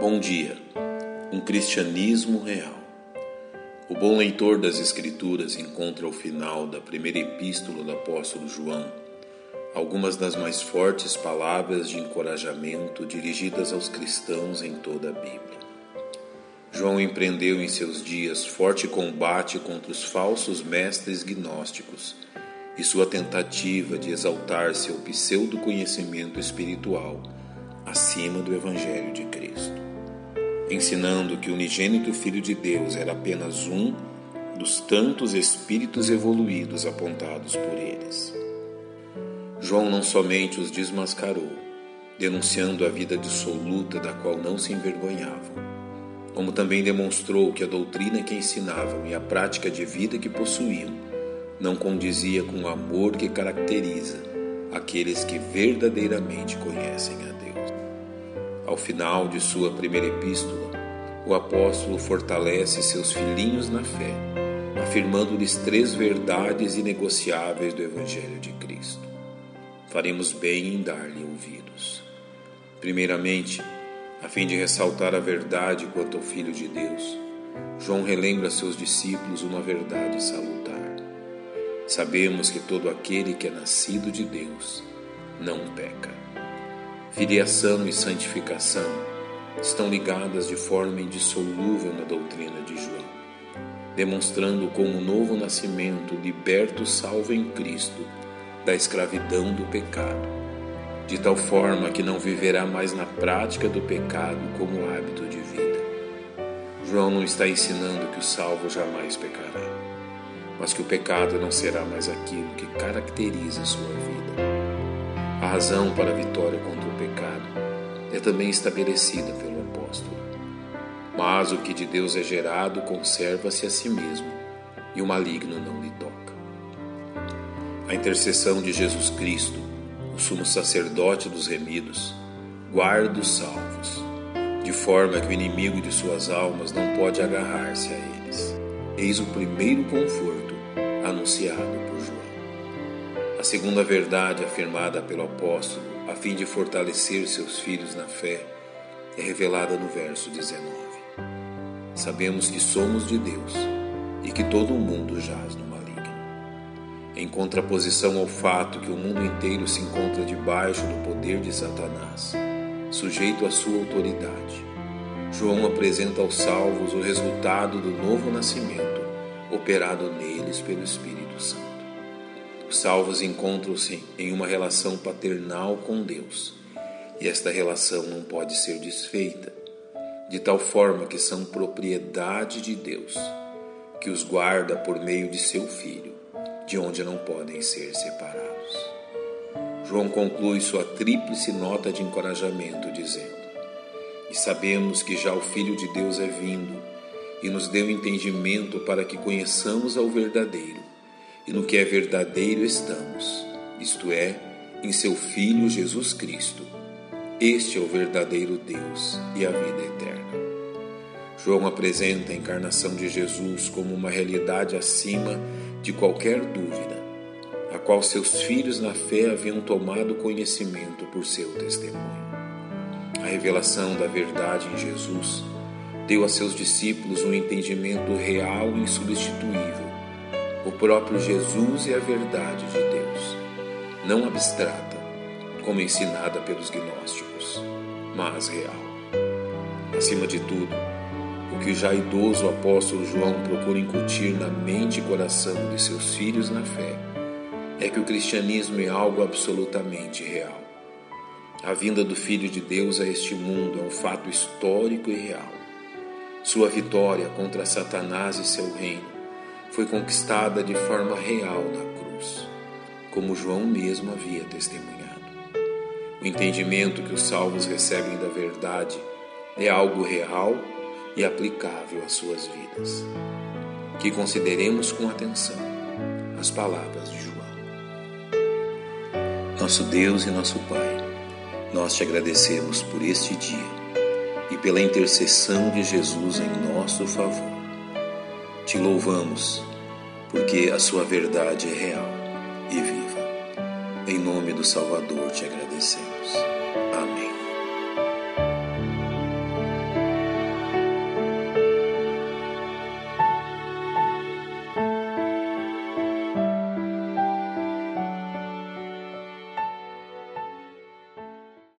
Bom dia. Um cristianismo real. O bom leitor das Escrituras encontra ao final da primeira epístola do apóstolo João algumas das mais fortes palavras de encorajamento dirigidas aos cristãos em toda a Bíblia. João empreendeu em seus dias forte combate contra os falsos mestres gnósticos e sua tentativa de exaltar seu pseudo-conhecimento espiritual acima do Evangelho de Cristo ensinando que o unigênito Filho de Deus era apenas um dos tantos espíritos evoluídos apontados por eles. João não somente os desmascarou, denunciando a vida dissoluta da qual não se envergonhavam, como também demonstrou que a doutrina que ensinavam e a prática de vida que possuíam não condizia com o amor que caracteriza aqueles que verdadeiramente conhecem a Deus. Ao final de sua primeira epístola, o apóstolo fortalece seus filhinhos na fé, afirmando-lhes três verdades inegociáveis do Evangelho de Cristo. Faremos bem em dar-lhe ouvidos. Primeiramente, a fim de ressaltar a verdade quanto ao Filho de Deus, João relembra a seus discípulos uma verdade salutar. Sabemos que todo aquele que é nascido de Deus não peca. Filiação e santificação estão ligadas de forma indissolúvel na doutrina de João, demonstrando como o novo nascimento liberta o salvo em Cristo da escravidão do pecado, de tal forma que não viverá mais na prática do pecado como hábito de vida. João não está ensinando que o salvo jamais pecará, mas que o pecado não será mais aquilo que caracteriza sua vida. A razão para a vitória contra o pecado é também estabelecida pelo apóstolo. Mas o que de Deus é gerado conserva-se a si mesmo, e o maligno não lhe toca. A intercessão de Jesus Cristo, o sumo sacerdote dos remidos, guarda os salvos, de forma que o inimigo de suas almas não pode agarrar-se a eles. Eis o primeiro conforto anunciado. A segunda verdade afirmada pelo apóstolo, a fim de fortalecer seus filhos na fé, é revelada no verso 19. Sabemos que somos de Deus e que todo o mundo jaz no maligno. Em contraposição ao fato que o mundo inteiro se encontra debaixo do poder de Satanás, sujeito à sua autoridade, João apresenta aos salvos o resultado do novo nascimento operado neles pelo Espírito Santo. Os salvos encontram-se em uma relação paternal com Deus, e esta relação não pode ser desfeita, de tal forma que são propriedade de Deus, que os guarda por meio de seu Filho, de onde não podem ser separados. João conclui sua tríplice nota de encorajamento, dizendo: E sabemos que já o Filho de Deus é vindo e nos deu entendimento para que conheçamos ao verdadeiro e no que é verdadeiro estamos, isto é, em seu Filho Jesus Cristo. Este é o verdadeiro Deus e a vida eterna. João apresenta a encarnação de Jesus como uma realidade acima de qualquer dúvida, a qual seus filhos na fé haviam tomado conhecimento por seu testemunho. A revelação da verdade em Jesus deu a seus discípulos um entendimento real e insubstituível próprio Jesus e a verdade de Deus, não abstrata, como ensinada pelos gnósticos, mas real. Acima de tudo, o que o já idoso apóstolo João procura incutir na mente e coração de seus filhos na fé é que o cristianismo é algo absolutamente real. A vinda do Filho de Deus a este mundo é um fato histórico e real. Sua vitória contra Satanás e seu reino foi conquistada de forma real na cruz, como João mesmo havia testemunhado. O entendimento que os salvos recebem da verdade é algo real e aplicável às suas vidas. Que consideremos com atenção as palavras de João. Nosso Deus e nosso Pai, nós te agradecemos por este dia e pela intercessão de Jesus em nosso favor. Te louvamos, porque a sua verdade é real e viva. Em nome do Salvador te agradecemos. Amém.